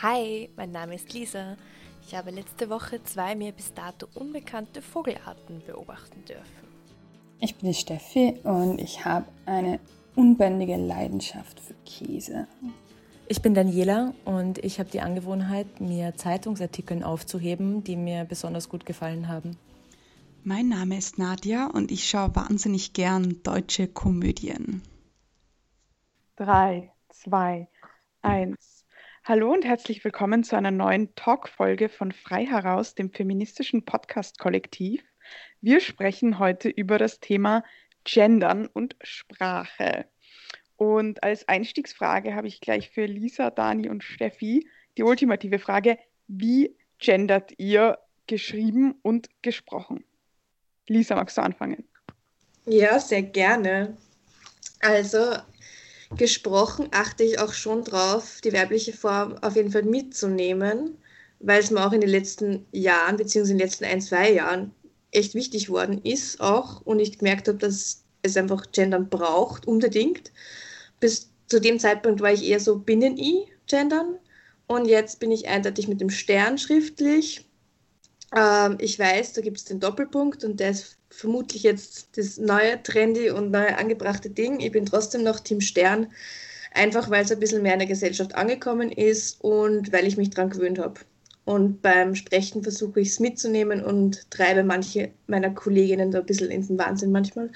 Hi, mein Name ist Lisa. Ich habe letzte Woche zwei mir bis dato unbekannte Vogelarten beobachten dürfen. Ich bin die Steffi und ich habe eine unbändige Leidenschaft für Käse. Ich bin Daniela und ich habe die Angewohnheit, mir Zeitungsartikeln aufzuheben, die mir besonders gut gefallen haben. Mein Name ist Nadja und ich schaue wahnsinnig gern deutsche Komödien. 3, 2, 1. Hallo und herzlich willkommen zu einer neuen Talk-Folge von Frei heraus, dem feministischen Podcast-Kollektiv. Wir sprechen heute über das Thema Gendern und Sprache. Und als Einstiegsfrage habe ich gleich für Lisa, Dani und Steffi die ultimative Frage: Wie gendert ihr geschrieben und gesprochen? Lisa, magst du anfangen? Ja, sehr gerne. Also gesprochen achte ich auch schon drauf, die weibliche Form auf jeden Fall mitzunehmen, weil es mir auch in den letzten Jahren, beziehungsweise in den letzten ein, zwei Jahren echt wichtig worden ist auch und ich gemerkt habe, dass es einfach Gendern braucht, unbedingt. Bis zu dem Zeitpunkt war ich eher so Binnen-I gendern und jetzt bin ich eindeutig mit dem Stern schriftlich. Ähm, ich weiß, da gibt es den Doppelpunkt und der ist vermutlich jetzt das neue, trendy und neue angebrachte Ding. Ich bin trotzdem noch Team Stern, einfach weil es ein bisschen mehr in der Gesellschaft angekommen ist und weil ich mich daran gewöhnt habe. Und beim Sprechen versuche ich es mitzunehmen und treibe manche meiner Kolleginnen da ein bisschen in den Wahnsinn manchmal.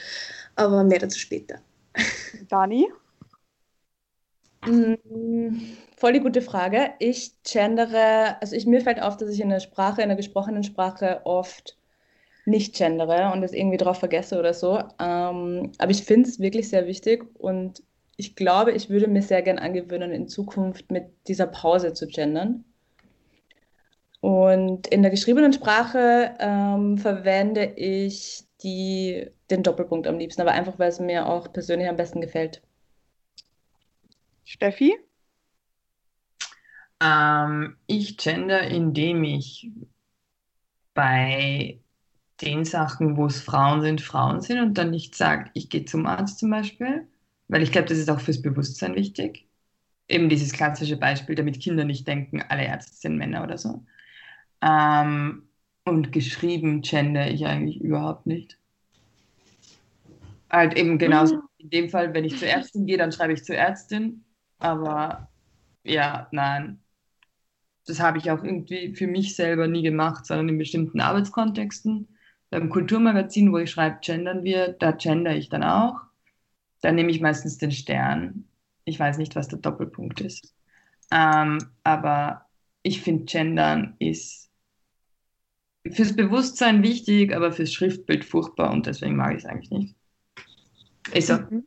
Aber mehr dazu später. Dani? Mm, voll die gute Frage. Ich gendere, also ich, mir fällt auf, dass ich in der Sprache, in der gesprochenen Sprache oft nicht gendere und das irgendwie drauf vergesse oder so. Ähm, aber ich finde es wirklich sehr wichtig und ich glaube, ich würde mir sehr gern angewöhnen, in Zukunft mit dieser Pause zu gendern. Und in der geschriebenen Sprache ähm, verwende ich die, den Doppelpunkt am liebsten, aber einfach, weil es mir auch persönlich am besten gefällt. Steffi? Ähm, ich gender, indem ich bei den Sachen, wo es Frauen sind, Frauen sind und dann nicht sage, ich gehe zum Arzt zum Beispiel, weil ich glaube, das ist auch fürs Bewusstsein wichtig. Eben dieses klassische Beispiel, damit Kinder nicht denken, alle Ärzte sind Männer oder so. Ähm, und geschrieben gender ich eigentlich überhaupt nicht. Halt eben genauso. Mhm. In dem Fall, wenn ich zur Ärztin gehe, dann schreibe ich zur Ärztin. Aber ja, nein. Das habe ich auch irgendwie für mich selber nie gemacht, sondern in bestimmten Arbeitskontexten beim Kulturmagazin, wo ich schreibe, gendern wir, da gender ich dann auch. Da nehme ich meistens den Stern. Ich weiß nicht, was der Doppelpunkt ist. Ähm, aber ich finde, gendern ist fürs Bewusstsein wichtig, aber fürs Schriftbild furchtbar und deswegen mag ich es eigentlich nicht. Ist so. Mhm.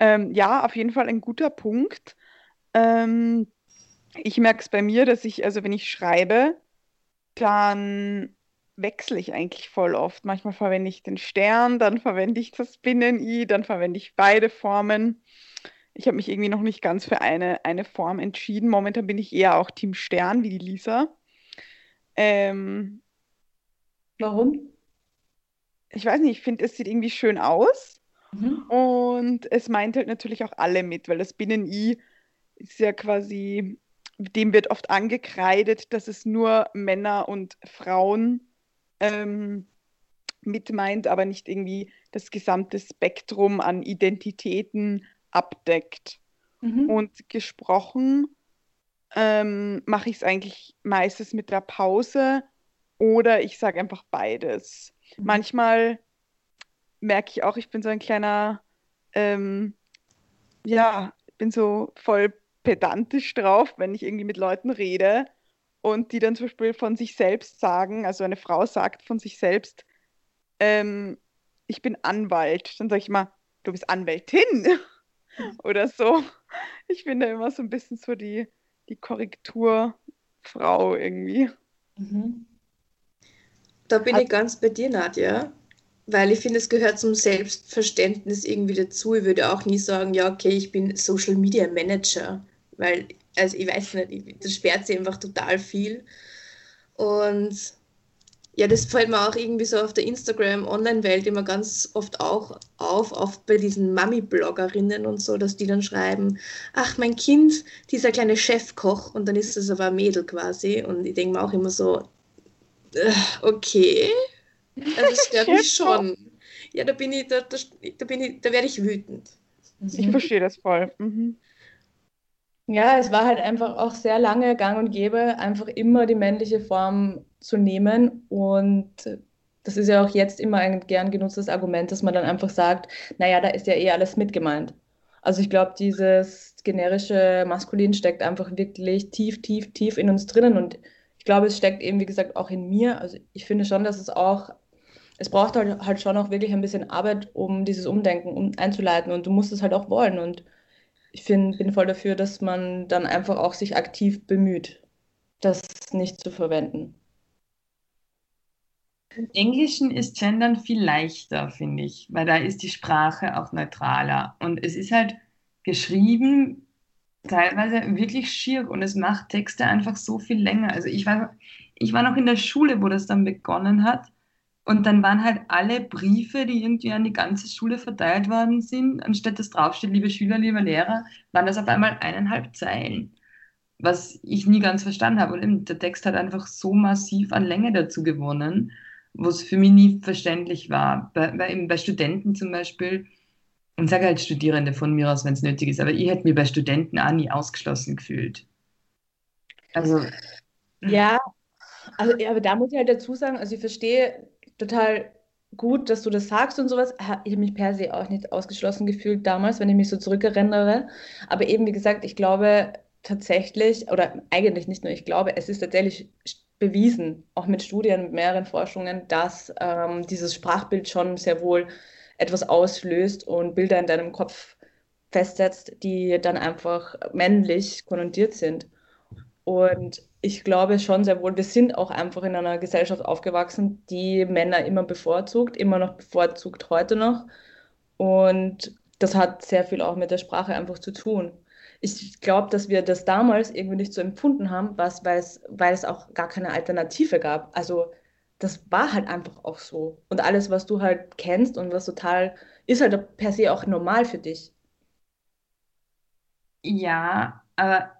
Ähm, ja, auf jeden Fall ein guter Punkt. Ähm, ich merke es bei mir, dass ich, also wenn ich schreibe, dann wechsle ich eigentlich voll oft. Manchmal verwende ich den Stern, dann verwende ich das Binnen-I, dann verwende ich beide Formen. Ich habe mich irgendwie noch nicht ganz für eine, eine Form entschieden. Momentan bin ich eher auch Team Stern wie die Lisa. Ähm, Warum? Ich weiß nicht, ich finde, es sieht irgendwie schön aus. Mhm. Und es meint halt natürlich auch alle mit, weil das Binnen-I ist ja quasi, dem wird oft angekreidet, dass es nur Männer und Frauen ähm, mit meint, aber nicht irgendwie das gesamte Spektrum an Identitäten abdeckt. Mhm. Und gesprochen ähm, mache ich es eigentlich meistens mit der Pause oder ich sage einfach beides. Mhm. Manchmal merke ich auch, ich bin so ein kleiner, ähm, ja, bin so voll pedantisch drauf, wenn ich irgendwie mit Leuten rede und die dann zum Beispiel von sich selbst sagen, also eine Frau sagt von sich selbst, ähm, ich bin Anwalt, dann sage ich immer, du bist Anwältin oder so. Ich bin da immer so ein bisschen so die, die Korrekturfrau irgendwie. Mhm. Da bin Hat ich ganz bei dir, Nadja, weil ich finde, es gehört zum Selbstverständnis irgendwie dazu. Ich würde auch nie sagen, ja, okay, ich bin Social Media Manager, weil also ich weiß nicht, das sperrt sie einfach total viel. Und Ja, das fällt mir auch irgendwie so auf der Instagram-Online-Welt immer ganz oft auch auf, oft bei diesen Mami-Bloggerinnen und so, dass die dann schreiben, ach, mein Kind, dieser kleine Chefkoch und dann ist das aber ein Mädel quasi und ich denke mir auch immer so, äh, okay, also das stört mich schon. Ja, da bin ich, da, da, da bin ich, da werde ich wütend. Ich verstehe das voll. Mhm. Ja, es war halt einfach auch sehr lange gang und gäbe, einfach immer die männliche Form zu nehmen. Und das ist ja auch jetzt immer ein gern genutztes Argument, dass man dann einfach sagt, naja, da ist ja eh alles mitgemeint. Also ich glaube, dieses generische Maskulin steckt einfach wirklich tief, tief, tief in uns drinnen. Und ich glaube, es steckt eben, wie gesagt, auch in mir. Also ich finde schon, dass es auch, es braucht halt, halt schon auch wirklich ein bisschen Arbeit, um dieses Umdenken um, einzuleiten. Und du musst es halt auch wollen. Und ich find, bin voll dafür, dass man dann einfach auch sich aktiv bemüht, das nicht zu verwenden. Im Englischen ist Gendern viel leichter, finde ich, weil da ist die Sprache auch neutraler. Und es ist halt geschrieben teilweise wirklich schier und es macht Texte einfach so viel länger. Also ich war, ich war noch in der Schule, wo das dann begonnen hat. Und dann waren halt alle Briefe, die irgendwie an die ganze Schule verteilt worden sind, anstatt dass draufsteht, liebe Schüler, liebe Lehrer, waren das auf einmal eineinhalb Zeilen. Was ich nie ganz verstanden habe. Und der Text hat einfach so massiv an Länge dazu gewonnen, wo es für mich nie verständlich war. Bei, bei, bei Studenten zum Beispiel, und sage halt Studierende von mir aus, wenn es nötig ist, aber ich hätte mir bei Studenten auch nie ausgeschlossen gefühlt. Also. Ja, also, aber da muss ich halt dazu sagen, also ich verstehe total gut, dass du das sagst und sowas. Ich habe mich per se auch nicht ausgeschlossen gefühlt damals, wenn ich mich so zurückerinnere. Aber eben, wie gesagt, ich glaube tatsächlich, oder eigentlich nicht nur ich glaube, es ist tatsächlich bewiesen, auch mit Studien, mit mehreren Forschungen, dass ähm, dieses Sprachbild schon sehr wohl etwas auslöst und Bilder in deinem Kopf festsetzt, die dann einfach männlich konnotiert sind. Und ich glaube schon sehr wohl, wir sind auch einfach in einer Gesellschaft aufgewachsen, die Männer immer bevorzugt, immer noch bevorzugt heute noch. Und das hat sehr viel auch mit der Sprache einfach zu tun. Ich glaube, dass wir das damals irgendwie nicht so empfunden haben, was, weil, es, weil es auch gar keine Alternative gab. Also das war halt einfach auch so. Und alles, was du halt kennst und was total, ist halt per se auch normal für dich. Ja, aber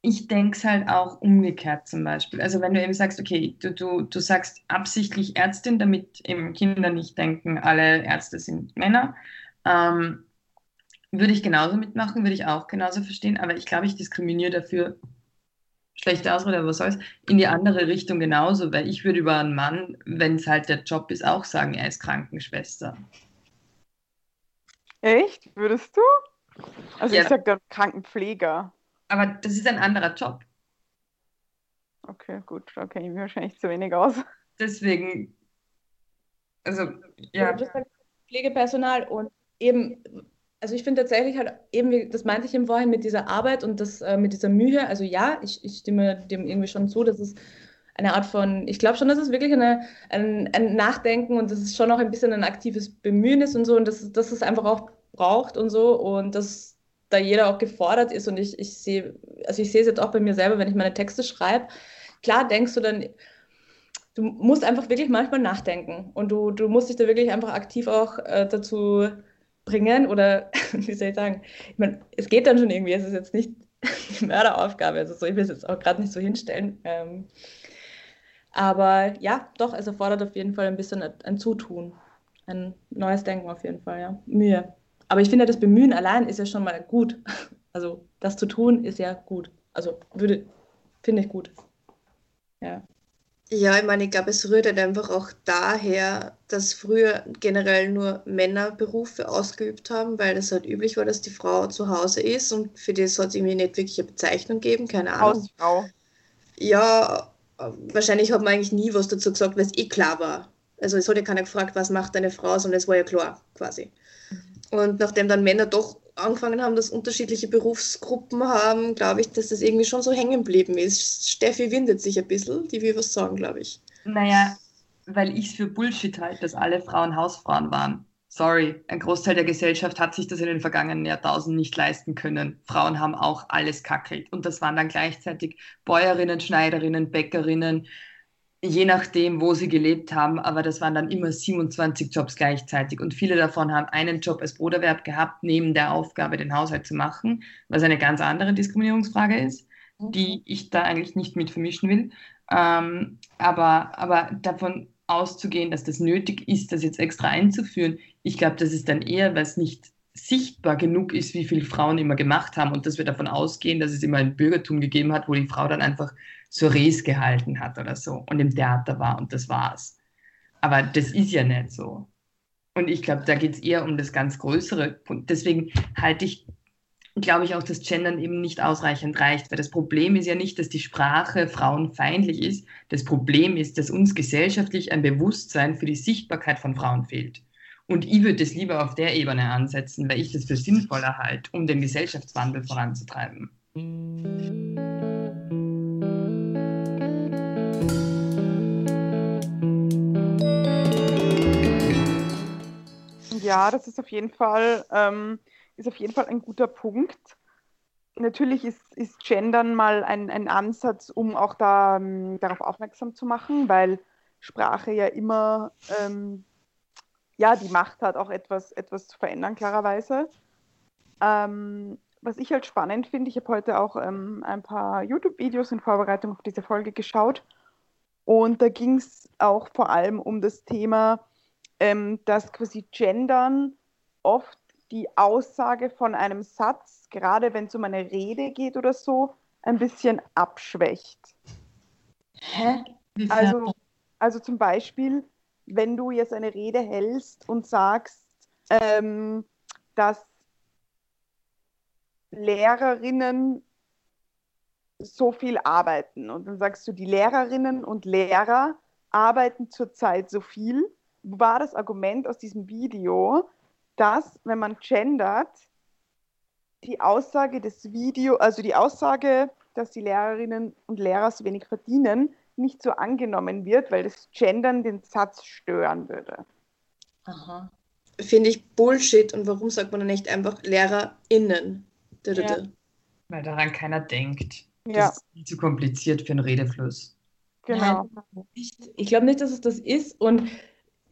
ich denke es halt auch umgekehrt zum Beispiel. Also wenn du eben sagst, okay, du, du, du sagst absichtlich Ärztin, damit eben Kinder nicht denken, alle Ärzte sind Männer, ähm, würde ich genauso mitmachen, würde ich auch genauso verstehen, aber ich glaube, ich diskriminiere dafür, schlechte Ausrede, aber was soll's, in die andere Richtung genauso, weil ich würde über einen Mann, wenn es halt der Job ist, auch sagen, er ist Krankenschwester. Echt? Würdest du? Also ja. ich sage dann Krankenpfleger. Aber das ist ein anderer Job. Okay, gut, da kenne ich mich wahrscheinlich zu wenig aus. Deswegen, also, ja. Das ist Pflegepersonal und eben, also ich finde tatsächlich halt eben, das meinte ich im Vorhin mit dieser Arbeit und das äh, mit dieser Mühe, also ja, ich, ich stimme dem irgendwie schon zu, dass es eine Art von, ich glaube schon, dass es wirklich eine, ein, ein Nachdenken und dass es schon auch ein bisschen ein aktives Bemühen ist und so und dass, dass es einfach auch braucht und so und das da jeder auch gefordert ist und ich, ich sehe, also ich sehe es jetzt auch bei mir selber, wenn ich meine Texte schreibe, klar denkst du dann, du musst einfach wirklich manchmal nachdenken und du, du musst dich da wirklich einfach aktiv auch äh, dazu bringen oder wie soll ich sagen, ich meine, es geht dann schon irgendwie, es ist jetzt nicht die Mörderaufgabe, also so, ich will es jetzt auch gerade nicht so hinstellen. Ähm, aber ja, doch, es erfordert auf jeden Fall ein bisschen ein Zutun, ein neues Denken auf jeden Fall, ja, Mühe. Aber ich finde, das Bemühen allein ist ja schon mal gut. Also das zu tun ist ja gut. Also würde, finde ich gut. Ja. Ja, ich meine, ich glaube, es rührt halt einfach auch daher, dass früher generell nur Männer Berufe ausgeübt haben, weil es halt üblich war, dass die Frau zu Hause ist und für das hat es irgendwie nicht wirklich eine Bezeichnung gegeben, keine Ahnung. Hausfrau. Ja, wahrscheinlich hat man eigentlich nie was dazu gesagt, weil es eh klar war. Also es hat ja keiner gefragt, was macht eine Frau, sondern es war ja klar, quasi. Und nachdem dann Männer doch angefangen haben, dass unterschiedliche Berufsgruppen haben, glaube ich, dass das irgendwie schon so hängen geblieben ist. Steffi windet sich ein bisschen, die will was sagen, glaube ich. Naja, weil ich es für Bullshit halte, dass alle Frauen Hausfrauen waren. Sorry, ein Großteil der Gesellschaft hat sich das in den vergangenen Jahrtausenden nicht leisten können. Frauen haben auch alles kackelt. Und das waren dann gleichzeitig Bäuerinnen, Schneiderinnen, Bäckerinnen, je nachdem, wo sie gelebt haben, aber das waren dann immer 27 Jobs gleichzeitig. Und viele davon haben einen Job als Broterwerb gehabt, neben der Aufgabe, den Haushalt zu machen, was eine ganz andere Diskriminierungsfrage ist, die ich da eigentlich nicht mit vermischen will. Ähm, aber, aber davon auszugehen, dass das nötig ist, das jetzt extra einzuführen, ich glaube, das ist dann eher, weil es nicht sichtbar genug ist, wie viele Frauen immer gemacht haben. Und dass wir davon ausgehen, dass es immer ein Bürgertum gegeben hat, wo die Frau dann einfach Soirees gehalten hat oder so und im Theater war und das war's. Aber das ist ja nicht so. Und ich glaube, da geht es eher um das ganz Größere. Deswegen halte ich, glaube ich, auch, dass Gendern eben nicht ausreichend reicht, weil das Problem ist ja nicht, dass die Sprache frauenfeindlich ist. Das Problem ist, dass uns gesellschaftlich ein Bewusstsein für die Sichtbarkeit von Frauen fehlt. Und ich würde es lieber auf der Ebene ansetzen, weil ich das für sinnvoller halte, um den Gesellschaftswandel voranzutreiben. Ja, das ist auf jeden Fall, ähm, ist auf jeden Fall ein guter Punkt. Natürlich ist, ist Gendern mal ein, ein Ansatz, um auch da, ähm, darauf aufmerksam zu machen, weil Sprache ja immer ähm, ja, die Macht hat, auch etwas, etwas zu verändern, klarerweise. Ähm, was ich halt spannend finde, ich habe heute auch ähm, ein paar YouTube-Videos in Vorbereitung auf diese Folge geschaut und da ging es auch vor allem um das Thema, ähm, dass quasi Gendern oft die Aussage von einem Satz, gerade wenn es um eine Rede geht oder so, ein bisschen abschwächt. Hä? Also, also zum Beispiel, wenn du jetzt eine Rede hältst und sagst, ähm, dass Lehrerinnen so viel arbeiten und dann sagst du, die Lehrerinnen und Lehrer arbeiten zurzeit so viel, war das Argument aus diesem Video, dass wenn man gendert, die Aussage des Video, also die Aussage, dass die Lehrerinnen und Lehrer so wenig verdienen, nicht so angenommen wird, weil das Gendern den Satz stören würde. Aha. Finde ich Bullshit. Und warum sagt man dann nicht einfach LehrerInnen? Ja. Weil daran keiner denkt. Ja. Das ist viel zu kompliziert für einen Redefluss. Genau. Ich, ich glaube nicht, dass es das ist. Und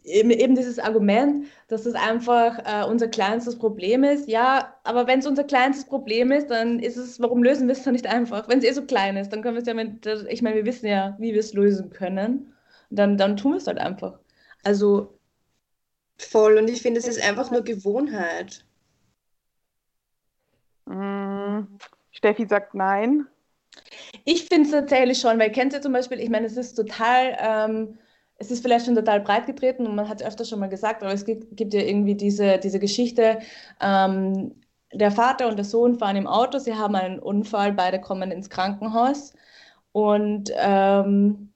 eben, eben dieses Argument, dass das einfach äh, unser kleinstes Problem ist. Ja, aber wenn es unser kleinstes Problem ist, dann ist es, warum lösen wir es dann nicht einfach? Wenn es eh so klein ist, dann können wir es ja mit, ich meine, wir wissen ja, wie wir es lösen können. Dann, dann tun wir es halt einfach. Also. Voll, und ich finde, es ist einfach nur Gewohnheit. Mm, Steffi sagt nein. Ich finde es tatsächlich schon, weil kennt ihr zum Beispiel, ich meine, es ist total. Ähm, es ist vielleicht schon total breit getreten und man hat es öfter schon mal gesagt, aber es gibt, gibt ja irgendwie diese, diese Geschichte, ähm, der Vater und der Sohn fahren im Auto, sie haben einen Unfall, beide kommen ins Krankenhaus und ähm,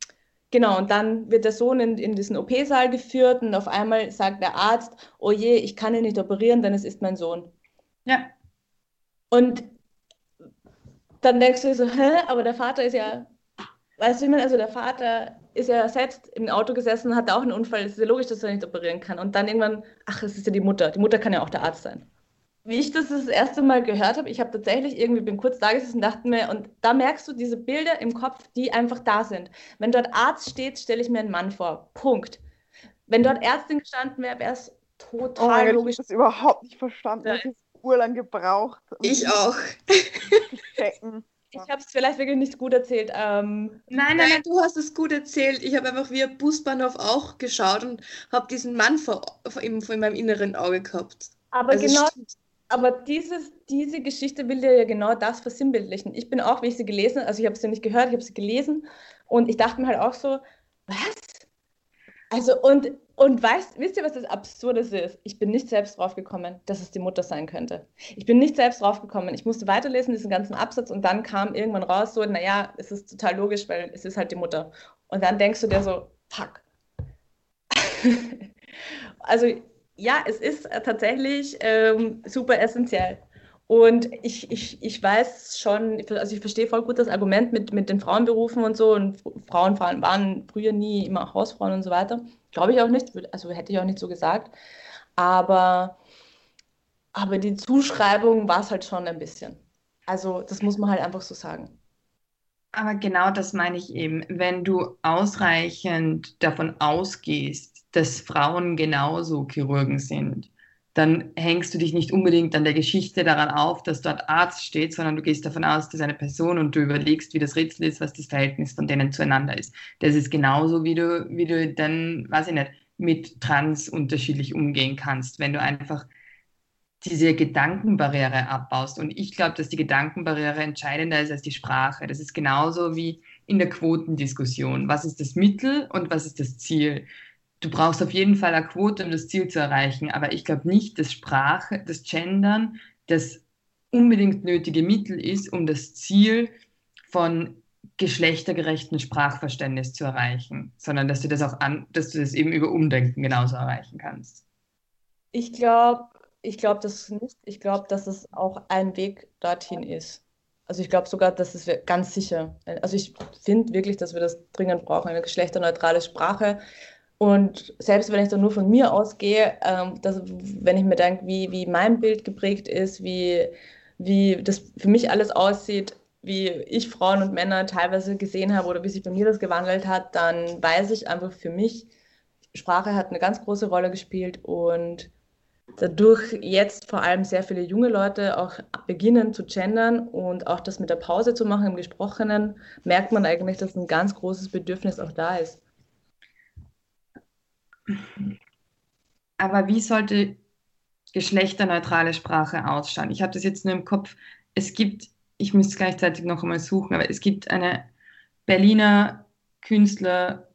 genau, und dann wird der Sohn in, in diesen OP-Saal geführt und auf einmal sagt der Arzt, oh je, ich kann ihn nicht operieren, denn es ist mein Sohn. Ja. Und dann denkst du so, hä, aber der Vater ist ja, weißt du, ich meine, also der Vater ist ja selbst im Auto gesessen, hat auch einen Unfall. Es ist ja logisch, dass er nicht operieren kann. Und dann irgendwann, ach, es ist ja die Mutter. Die Mutter kann ja auch der Arzt sein. Wie ich das das erste Mal gehört habe, ich habe tatsächlich irgendwie, bin kurz da gesessen und dachte mir, und da merkst du diese Bilder im Kopf, die einfach da sind. Wenn dort Arzt steht, stelle ich mir einen Mann vor. Punkt. Wenn dort Ärztin gestanden wäre, wäre es total oh logisch. Ich habe das überhaupt nicht verstanden. Ja. Ich habe urlang gebraucht. um Ich auch. checken. Ich habe es vielleicht wirklich nicht gut erzählt. Ähm, Nein, nein, nein, du hast es gut erzählt. Ich habe einfach wie ein Busbahnhof auch geschaut und habe diesen Mann vor, vor, in, vor meinem inneren Auge gehabt. aber Also genau stimmt. Aber dieses, diese Geschichte will dir ja genau das versinnbildlichen. Ich bin auch, wie ich sie gelesen also ich habe sie nicht gehört, ich habe sie gelesen und ich dachte mir halt auch so, was? Also und, und weißt, wisst ihr, was das Absurdes ist? Ich bin nicht selbst draufgekommen, dass es die Mutter sein könnte. Ich bin nicht selbst draufgekommen. Ich musste weiterlesen, diesen ganzen Absatz und dann kam irgendwann raus so, naja, es ist total logisch, weil es ist halt die Mutter. Und dann denkst du dir so, fuck. also ja, es ist tatsächlich ähm, super essentiell. Und ich, ich, ich weiß schon, also ich verstehe voll gut das Argument mit, mit den Frauenberufen und so. Und Frauen waren früher nie immer Hausfrauen und so weiter. Glaube ich auch nicht, also hätte ich auch nicht so gesagt. Aber, aber die Zuschreibung war es halt schon ein bisschen. Also das muss man halt einfach so sagen. Aber genau das meine ich eben. Wenn du ausreichend davon ausgehst, dass Frauen genauso Chirurgen sind, dann hängst du dich nicht unbedingt an der Geschichte daran auf, dass dort Arzt steht, sondern du gehst davon aus, dass eine Person und du überlegst, wie das Rätsel ist, was das Verhältnis von denen zueinander ist. Das ist genauso, wie du, wie du dann, weiß ich nicht, mit Trans unterschiedlich umgehen kannst, wenn du einfach diese Gedankenbarriere abbaust. Und ich glaube, dass die Gedankenbarriere entscheidender ist als die Sprache. Das ist genauso wie in der Quotendiskussion. Was ist das Mittel und was ist das Ziel? Du brauchst auf jeden Fall eine Quote, um das Ziel zu erreichen. Aber ich glaube nicht, dass Sprache, das Gendern das unbedingt nötige Mittel ist, um das Ziel von geschlechtergerechten Sprachverständnis zu erreichen, sondern dass du das auch an, dass du das eben über Umdenken genauso erreichen kannst. Ich glaube, ich glaube das nicht. Ich glaube, dass es auch ein Weg dorthin ist. Also ich glaube sogar, dass es ganz sicher. Also ich finde wirklich, dass wir das dringend brauchen, eine geschlechterneutrale Sprache. Und selbst wenn ich dann nur von mir ausgehe, ähm, dass, wenn ich mir denke, wie, wie mein Bild geprägt ist, wie, wie das für mich alles aussieht, wie ich Frauen und Männer teilweise gesehen habe oder wie sich bei mir das gewandelt hat, dann weiß ich einfach für mich, Sprache hat eine ganz große Rolle gespielt und dadurch jetzt vor allem sehr viele junge Leute auch beginnen zu gendern und auch das mit der Pause zu machen im Gesprochenen, merkt man eigentlich, dass ein ganz großes Bedürfnis auch da ist. Aber wie sollte geschlechterneutrale Sprache ausschauen? Ich habe das jetzt nur im Kopf. Es gibt, ich müsste gleichzeitig noch einmal suchen, aber es gibt eine Berliner Künstlerin,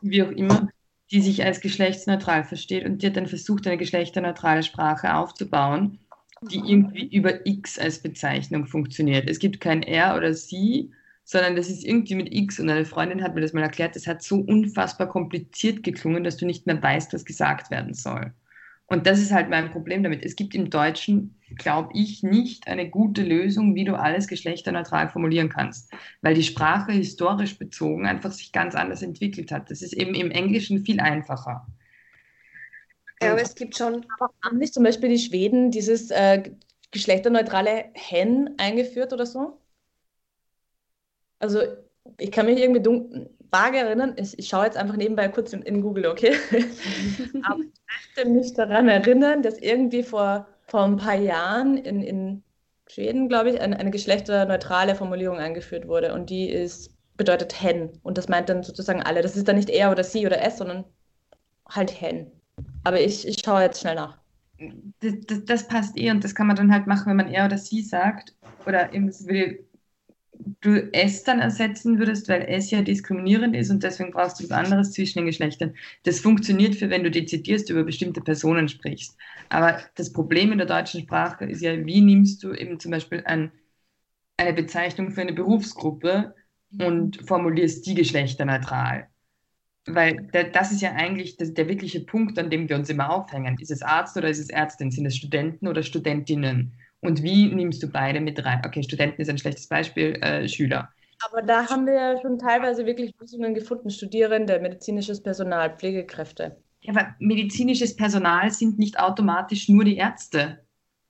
wie auch immer, die sich als geschlechtsneutral versteht und die hat dann versucht, eine geschlechterneutrale Sprache aufzubauen, die irgendwie über X als Bezeichnung funktioniert. Es gibt kein er oder sie, sondern das ist irgendwie mit X und eine Freundin hat mir das mal erklärt, das hat so unfassbar kompliziert geklungen, dass du nicht mehr weißt, was gesagt werden soll. Und das ist halt mein Problem damit. Es gibt im Deutschen, glaube ich, nicht eine gute Lösung, wie du alles geschlechterneutral formulieren kannst, weil die Sprache historisch bezogen einfach sich ganz anders entwickelt hat. Das ist eben im Englischen viel einfacher. Ja, aber es gibt schon, haben nicht zum Beispiel die Schweden dieses äh, geschlechterneutrale Hen eingeführt oder so? Also ich kann mich irgendwie dunkel, vage erinnern, ich, ich schaue jetzt einfach nebenbei kurz in, in Google, okay? Aber ich möchte mich daran erinnern, dass irgendwie vor, vor ein paar Jahren in, in Schweden, glaube ich, eine, eine geschlechterneutrale Formulierung eingeführt wurde. Und die ist, bedeutet hen. Und das meint dann sozusagen alle. Das ist dann nicht er oder sie oder es, sondern halt hen. Aber ich, ich schaue jetzt schnell nach. Das, das, das, passt eh und das kann man dann halt machen, wenn man er oder sie sagt. Oder eben, will du es dann ersetzen würdest, weil es ja diskriminierend ist und deswegen brauchst du was anderes zwischen den Geschlechtern. Das funktioniert für, wenn du dezidierst über bestimmte Personen sprichst. Aber das Problem in der deutschen Sprache ist ja, wie nimmst du eben zum Beispiel ein, eine Bezeichnung für eine Berufsgruppe und formulierst die geschlechterneutral? Weil das ist ja eigentlich der wirkliche Punkt, an dem wir uns immer aufhängen. Ist es Arzt oder ist es Ärztin? Sind es Studenten oder Studentinnen? Und wie nimmst du beide mit rein? Okay, Studenten ist ein schlechtes Beispiel, äh, Schüler. Aber da haben wir ja schon teilweise wirklich Lösungen gefunden. Studierende, medizinisches Personal, Pflegekräfte. Ja, aber medizinisches Personal sind nicht automatisch nur die Ärzte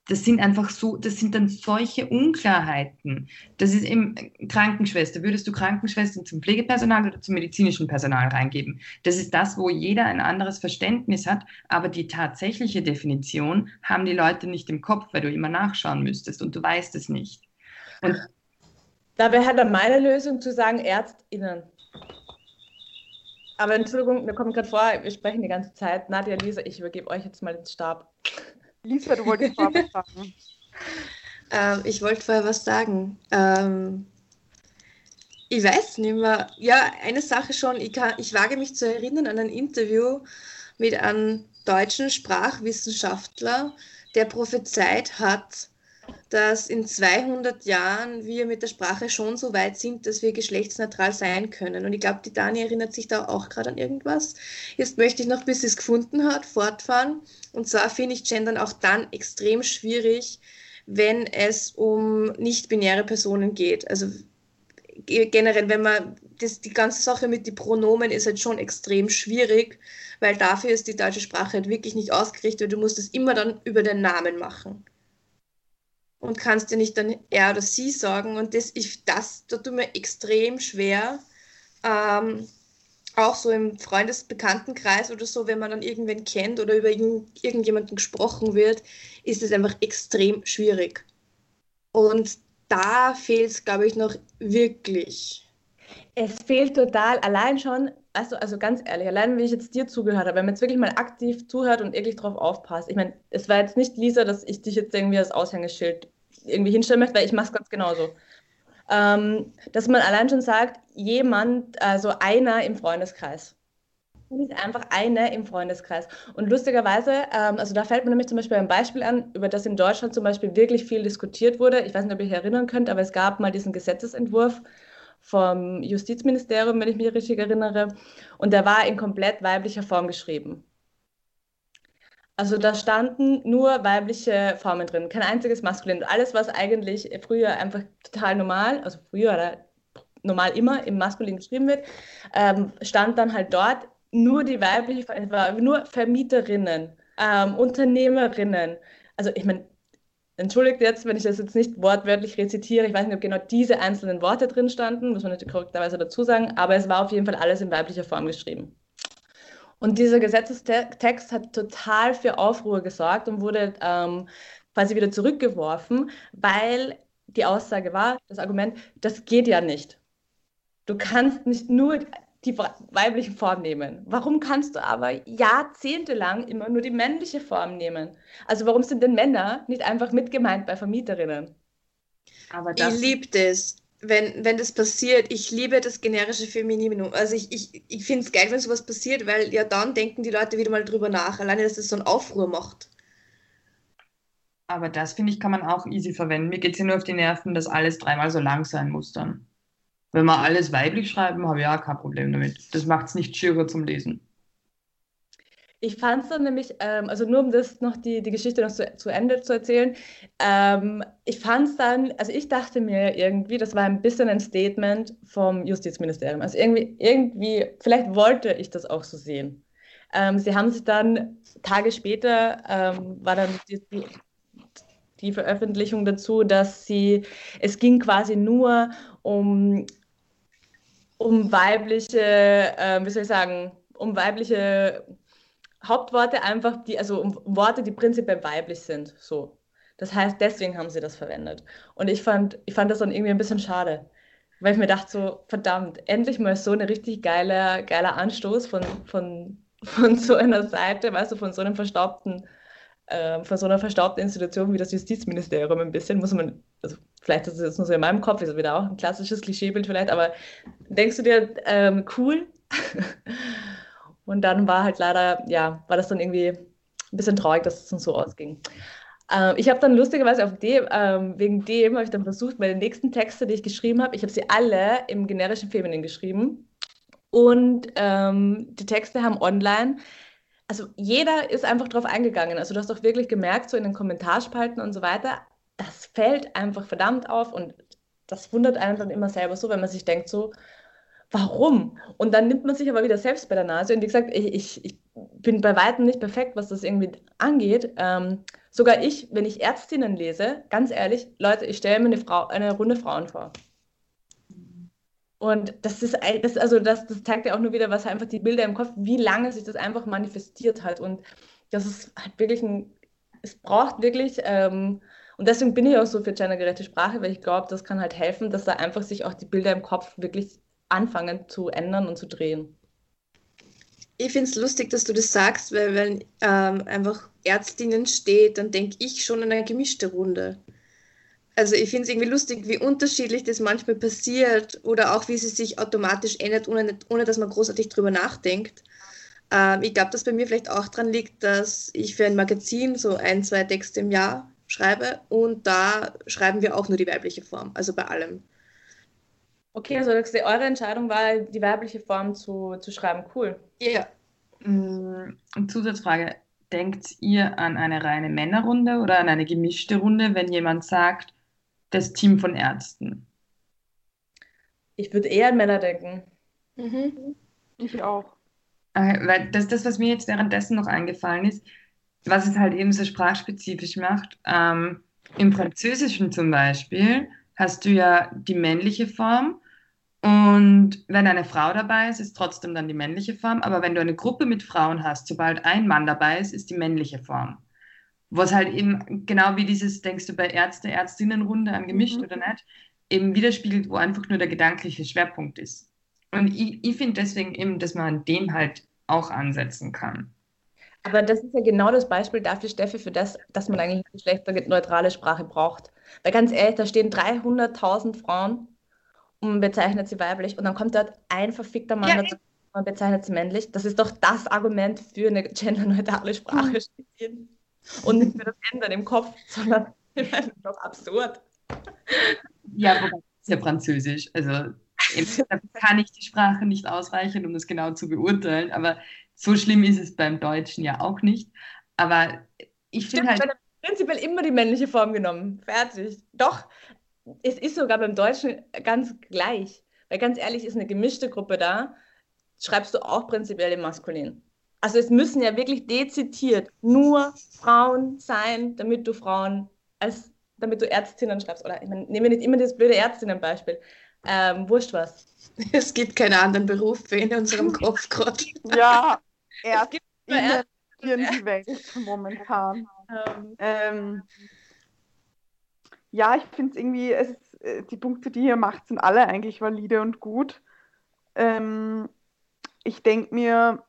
das sind einfach so, das sind dann solche Unklarheiten. Das ist eben Krankenschwester. Würdest du Krankenschwestern zum Pflegepersonal oder zum medizinischen Personal reingeben? Das ist das, wo jeder ein anderes Verständnis hat, aber die tatsächliche Definition haben die Leute nicht im Kopf, weil du immer nachschauen müsstest und du weißt es nicht. Und da wäre halt dann meine Lösung zu sagen, ÄrztInnen. Aber Entschuldigung, mir kommt gerade vor, wir sprechen die ganze Zeit. Nadja, Lisa, ich übergebe euch jetzt mal den Stab. Lisa, du wolltest vorher was sagen. Ähm, ich wollte vorher was sagen. Ähm, ich weiß nicht mehr. Ja, eine Sache schon. Ich, kann, ich wage mich zu erinnern an ein Interview mit einem deutschen Sprachwissenschaftler, der prophezeit hat, dass in 200 Jahren wir mit der Sprache schon so weit sind, dass wir geschlechtsneutral sein können. Und ich glaube, die Dani erinnert sich da auch gerade an irgendwas. Jetzt möchte ich noch, bis sie es gefunden hat, fortfahren. Und zwar finde ich Gendern auch dann extrem schwierig, wenn es um nicht-binäre Personen geht. Also generell, wenn man das, die ganze Sache mit den Pronomen ist halt schon extrem schwierig, weil dafür ist die deutsche Sprache halt wirklich nicht ausgerichtet. Du musst es immer dann über den Namen machen. Und kannst dir nicht dann er oder sie sagen. Und das, ich, das, da tut mir extrem schwer. Ähm, auch so im Freundesbekanntenkreis oder so, wenn man dann irgendwen kennt oder über irgend, irgendjemanden gesprochen wird, ist es einfach extrem schwierig. Und da fehlt es, glaube ich, noch wirklich. Es fehlt total, allein schon, also, also ganz ehrlich, allein wenn ich jetzt dir zugehört habe, wenn man jetzt wirklich mal aktiv zuhört und wirklich drauf aufpasst. Ich meine, es war jetzt nicht, Lisa, dass ich dich jetzt irgendwie als Aushängeschild irgendwie hinstellen möchte, weil ich mache es ganz genauso. Ähm, dass man allein schon sagt, jemand, also einer im Freundeskreis. Nicht einfach eine im Freundeskreis. Und lustigerweise, ähm, also da fällt mir nämlich zum Beispiel ein Beispiel an, über das in Deutschland zum Beispiel wirklich viel diskutiert wurde. Ich weiß nicht, ob ihr euch erinnern könnt, aber es gab mal diesen Gesetzesentwurf vom Justizministerium, wenn ich mich richtig erinnere. Und der war in komplett weiblicher Form geschrieben. Also da standen nur weibliche Formen drin, kein einziges Maskulin. Alles, was eigentlich früher einfach total normal, also früher oder normal immer im Maskulin geschrieben wird, ähm, stand dann halt dort nur die weibliche, nur Vermieterinnen, ähm, Unternehmerinnen. Also ich meine, entschuldigt jetzt, wenn ich das jetzt nicht wortwörtlich rezitiere, ich weiß nicht, ob genau diese einzelnen Worte drin standen, muss man natürlich korrekterweise dazu sagen, aber es war auf jeden Fall alles in weiblicher Form geschrieben. Und dieser Gesetzestext hat total für Aufruhr gesorgt und wurde ähm, quasi wieder zurückgeworfen, weil die Aussage war, das Argument, das geht ja nicht. Du kannst nicht nur die weibliche Form nehmen. Warum kannst du aber jahrzehntelang immer nur die männliche Form nehmen? Also warum sind denn Männer nicht einfach mitgemeint bei Vermieterinnen? Aber das... Ich liebe das wenn, wenn das passiert, ich liebe das generische Femininum. Also ich, ich, ich finde es geil, wenn sowas passiert, weil ja dann denken die Leute wieder mal drüber nach, alleine, dass das so einen Aufruhr macht. Aber das, finde ich, kann man auch easy verwenden. Mir geht es ja nur auf die Nerven, dass alles dreimal so lang sein muss dann. Wenn wir alles weiblich schreiben, habe ich ja kein Problem damit. Das macht es nicht schwieriger zum Lesen. Ich fand es dann nämlich, ähm, also nur um das noch die, die Geschichte noch zu, zu Ende zu erzählen, ähm, ich fand es dann, also ich dachte mir irgendwie, das war ein bisschen ein Statement vom Justizministerium. Also irgendwie, irgendwie, vielleicht wollte ich das auch so sehen. Ähm, sie haben sich dann Tage später, ähm, war dann die, die, die Veröffentlichung dazu, dass sie, es ging quasi nur um, um weibliche, äh, wie soll ich sagen, um weibliche Hauptworte einfach, die, also Worte, die prinzipiell weiblich sind. So. Das heißt, deswegen haben sie das verwendet. Und ich fand, ich fand das dann irgendwie ein bisschen schade. Weil ich mir dachte, so, verdammt, endlich mal so ein richtig geiler, geiler Anstoß von, von, von so einer Seite, weißt du, von so einem verstaubten, äh, von so einer verstaubten Institution wie das Justizministerium ein bisschen, muss man, also vielleicht ist es jetzt nur so in meinem Kopf, ist wieder auch ein klassisches Klischeebild vielleicht, aber denkst du dir, ähm, cool? Und dann war halt leider, ja, war das dann irgendwie ein bisschen traurig, dass es dann so ausging. Ähm, ich habe dann lustigerweise auf dem, ähm, wegen dem habe ich dann versucht, meine nächsten Texte, die ich geschrieben habe, ich habe sie alle im generischen Feminin geschrieben. Und ähm, die Texte haben online, also jeder ist einfach drauf eingegangen. Also du hast auch wirklich gemerkt, so in den Kommentarspalten und so weiter, das fällt einfach verdammt auf und das wundert einen dann immer selber so, wenn man sich denkt so, warum? Und dann nimmt man sich aber wieder selbst bei der Nase. Und wie gesagt, ich, ich, ich bin bei weitem nicht perfekt, was das irgendwie angeht. Ähm, sogar ich, wenn ich Ärztinnen lese, ganz ehrlich, Leute, ich stelle mir eine, Frau, eine Runde Frauen vor. Und das ist das, also das, das zeigt ja auch nur wieder, was einfach die Bilder im Kopf, wie lange sich das einfach manifestiert hat. Und das ist halt wirklich ein, es braucht wirklich, ähm, und deswegen bin ich auch so für gendergerechte Sprache, weil ich glaube, das kann halt helfen, dass da einfach sich auch die Bilder im Kopf wirklich anfangen zu ändern und zu drehen. Ich finde es lustig, dass du das sagst, weil wenn ähm, einfach Ärztinnen steht, dann denke ich schon an eine gemischte Runde. Also ich finde es irgendwie lustig, wie unterschiedlich das manchmal passiert oder auch wie sie sich automatisch ändert, ohne, ohne dass man großartig drüber nachdenkt. Ähm, ich glaube, dass bei mir vielleicht auch daran liegt, dass ich für ein Magazin so ein, zwei Texte im Jahr schreibe und da schreiben wir auch nur die weibliche Form, also bei allem. Okay, also eure Entscheidung war, die weibliche Form zu, zu schreiben. Cool. Ja. Mm, Zusatzfrage. Denkt ihr an eine reine Männerrunde oder an eine gemischte Runde, wenn jemand sagt, das Team von Ärzten? Ich würde eher an Männer denken. Mhm. Ich auch. Weil das, das, was mir jetzt währenddessen noch eingefallen ist, was es halt eben so sprachspezifisch macht, ähm, im Französischen zum Beispiel hast du ja die männliche Form und wenn eine Frau dabei ist, ist trotzdem dann die männliche Form. Aber wenn du eine Gruppe mit Frauen hast, sobald ein Mann dabei ist, ist die männliche Form. Was halt eben genau wie dieses, denkst du bei Ärzte, Ärztinnenrunde an gemischt mhm. oder nicht, eben widerspiegelt, wo einfach nur der gedankliche Schwerpunkt ist. Und ich, ich finde deswegen eben, dass man an dem halt auch ansetzen kann. Aber das ist ja genau das Beispiel dafür, Steffi, für das, dass man eigentlich eine geschlechterneutrale Sprache braucht. Weil ganz ehrlich, da stehen 300.000 Frauen und man bezeichnet sie weiblich und dann kommt dort ein verfickter Mann ja, dazu und man bezeichnet sie männlich. Das ist doch das Argument für eine genderneutrale Sprache. Mhm. Und nicht für das Ändern im Kopf, sondern das ist doch absurd. Ja, wobei ist ja Französisch. Also kann ich die Sprache nicht ausreichend, um das genau zu beurteilen. Aber so schlimm ist es beim Deutschen ja auch nicht. Aber ich finde halt. Prinzipiell immer die männliche Form genommen. Fertig. Doch, es ist sogar beim Deutschen ganz gleich. Weil ganz ehrlich, ist eine gemischte Gruppe da, schreibst du auch prinzipiell im Maskulin. Also es müssen ja wirklich dezidiert nur Frauen sein, damit du Frauen als, damit du Ärztinnen schreibst. Oder ich meine, nehmen wir nicht immer das blöde Ärztinnenbeispiel. Ähm, wurscht was. Es gibt keine anderen Berufe in unserem Kopf gerade. Ja, Ärztinnen die Welt momentan. Ähm, ähm, ja, ich finde es irgendwie, es ist, äh, die Punkte, die ihr macht, sind alle eigentlich valide und gut. Ähm, ich denke mir,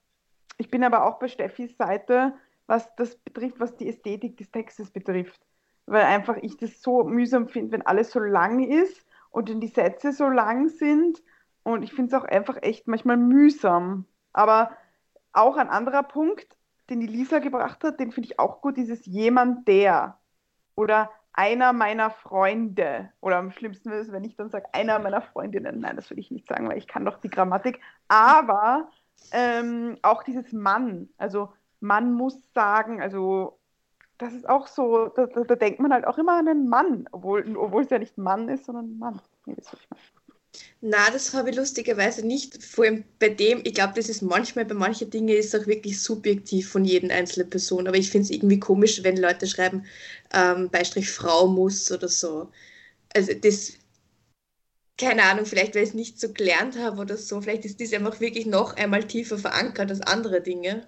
ich bin aber auch bei Steffis Seite, was das betrifft, was die Ästhetik des Textes betrifft. Weil einfach ich das so mühsam finde, wenn alles so lang ist und wenn die Sätze so lang sind. Und ich finde es auch einfach echt manchmal mühsam. Aber auch ein anderer Punkt, den die Lisa gebracht hat, den finde ich auch gut, dieses jemand der. Oder einer meiner Freunde. Oder am schlimmsten ist wenn ich dann sage, einer meiner Freundinnen. Nein, das will ich nicht sagen, weil ich kann doch die Grammatik. Aber ähm, auch dieses Mann, also man muss sagen, also das ist auch so, da, da, da, denkt man halt auch immer an einen Mann, obwohl, obwohl es ja nicht Mann ist, sondern Mann. Nee, das ich mal. Na, das habe ich lustigerweise nicht. Vor allem bei dem, ich glaube, das ist manchmal bei manchen Dingen ist auch wirklich subjektiv von jedem einzelnen Person. Aber ich finde es irgendwie komisch, wenn Leute schreiben, ähm, Beistrich Frau muss oder so. Also das keine Ahnung, vielleicht weil ich es nicht so gelernt habe oder so, vielleicht ist das einfach wirklich noch einmal tiefer verankert als andere Dinge.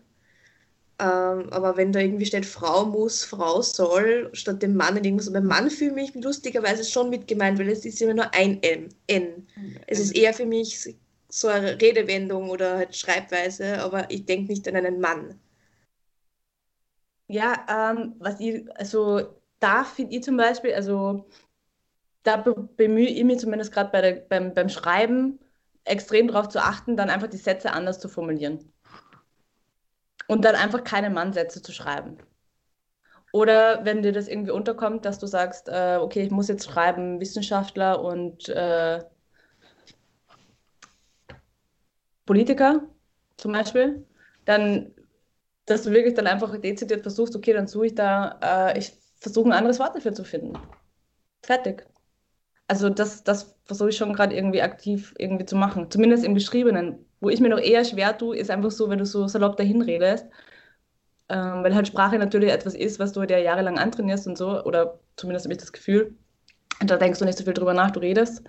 Ähm, aber wenn da irgendwie steht, Frau muss, Frau soll, statt dem Mann in irgendwas, beim Mann fühle ich mich lustigerweise schon mit gemeint, weil es ist immer nur ein M, N. Es ist eher für mich so eine Redewendung oder halt Schreibweise, aber ich denke nicht an einen Mann. Ja, ähm, was ich, also da finde ich zum Beispiel, also da bemühe ich mich zumindest gerade beim, beim Schreiben extrem darauf zu achten, dann einfach die Sätze anders zu formulieren. Und dann einfach keine Mannsätze zu schreiben. Oder wenn dir das irgendwie unterkommt, dass du sagst, äh, okay, ich muss jetzt schreiben Wissenschaftler und äh, Politiker zum Beispiel, dann, dass du wirklich dann einfach dezidiert versuchst, okay, dann suche ich da, äh, ich versuche ein anderes Wort dafür zu finden. Fertig also das, das versuche ich schon gerade irgendwie aktiv irgendwie zu machen. Zumindest im Geschriebenen. Wo ich mir noch eher schwer tue, ist einfach so, wenn du so salopp dahin redest. Ähm, weil halt Sprache natürlich etwas ist, was du dir jahrelang antrainierst und so. Oder zumindest habe ich das Gefühl. Da denkst du nicht so viel drüber nach, du redest.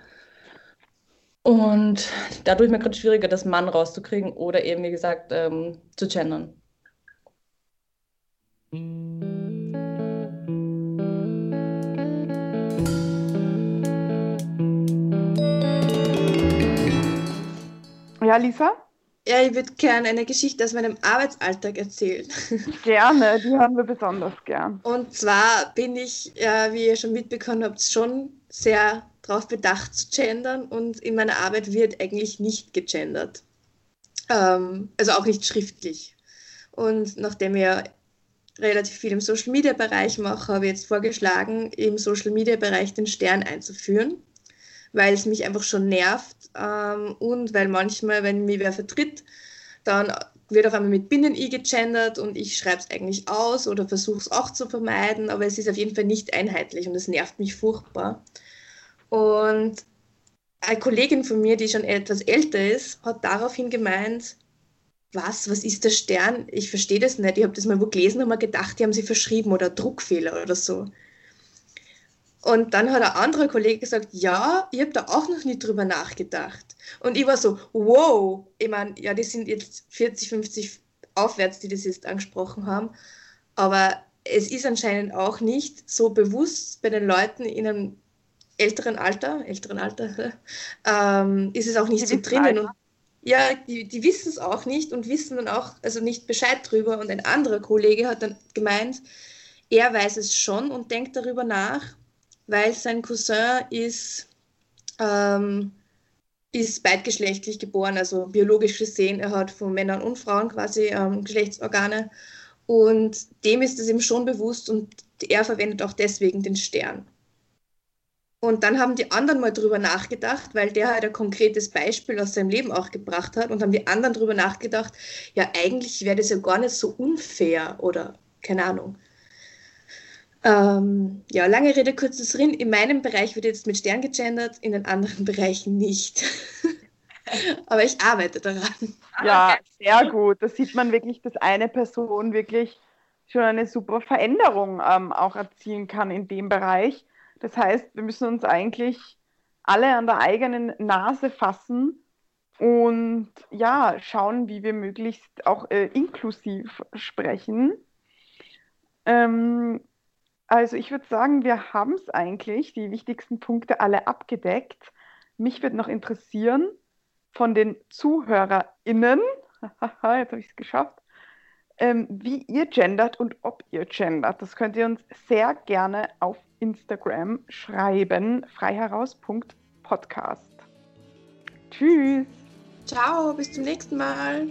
Und da tue ich mir gerade schwieriger, das Mann rauszukriegen oder eben, wie gesagt, ähm, zu gendern. Ja, Lisa? Ja, ich würde gerne eine Geschichte aus meinem Arbeitsalltag erzählen. Gerne, die haben wir besonders gern. Und zwar bin ich, ja, wie ihr schon mitbekommen habt, schon sehr darauf bedacht zu gendern und in meiner Arbeit wird eigentlich nicht gegendert. Ähm, also auch nicht schriftlich. Und nachdem ich relativ viel im Social Media Bereich mache, habe ich jetzt vorgeschlagen, im Social Media Bereich den Stern einzuführen weil es mich einfach schon nervt ähm, und weil manchmal, wenn mich wer vertritt, dann wird auf einmal mit Binnen-I gegendert und ich schreibe es eigentlich aus oder versuche es auch zu vermeiden, aber es ist auf jeden Fall nicht einheitlich und es nervt mich furchtbar. Und eine Kollegin von mir, die schon etwas älter ist, hat daraufhin gemeint, was, was ist der Stern? Ich verstehe das nicht. Ich habe das mal wo gelesen und mir gedacht, die haben sie verschrieben oder Druckfehler oder so. Und dann hat ein anderer Kollege gesagt, ja, ich habe da auch noch nie drüber nachgedacht. Und ich war so, wow, ich meine, ja, die sind jetzt 40, 50 aufwärts, die das jetzt angesprochen haben. Aber es ist anscheinend auch nicht so bewusst bei den Leuten in einem älteren Alter, älteren Alter, ähm, ist es auch nicht die so drinnen. Und, ja, die, die wissen es auch nicht und wissen dann auch also nicht Bescheid drüber. Und ein anderer Kollege hat dann gemeint, er weiß es schon und denkt darüber nach, weil sein Cousin ist, ähm, ist beidgeschlechtlich geboren, also biologisch gesehen, er hat von Männern und Frauen quasi ähm, Geschlechtsorgane und dem ist es ihm schon bewusst und er verwendet auch deswegen den Stern. Und dann haben die anderen mal drüber nachgedacht, weil der halt ein konkretes Beispiel aus seinem Leben auch gebracht hat und haben die anderen drüber nachgedacht, ja, eigentlich wäre das ja gar nicht so unfair oder keine Ahnung. Ähm, ja, lange Rede, kurzes Sinn. In meinem Bereich wird jetzt mit Stern gegendert, in den anderen Bereichen nicht. Aber ich arbeite daran. Ja, sehr gut. Da sieht man wirklich, dass eine Person wirklich schon eine super Veränderung ähm, auch erzielen kann in dem Bereich. Das heißt, wir müssen uns eigentlich alle an der eigenen Nase fassen und ja, schauen, wie wir möglichst auch äh, inklusiv sprechen. Ähm, also ich würde sagen, wir haben es eigentlich, die wichtigsten Punkte alle abgedeckt. Mich würde noch interessieren von den ZuhörerInnen, jetzt habe ich es geschafft, ähm, wie ihr gendert und ob ihr gendert. Das könnt ihr uns sehr gerne auf Instagram schreiben, freiheraus.podcast. Tschüss. Ciao, bis zum nächsten Mal.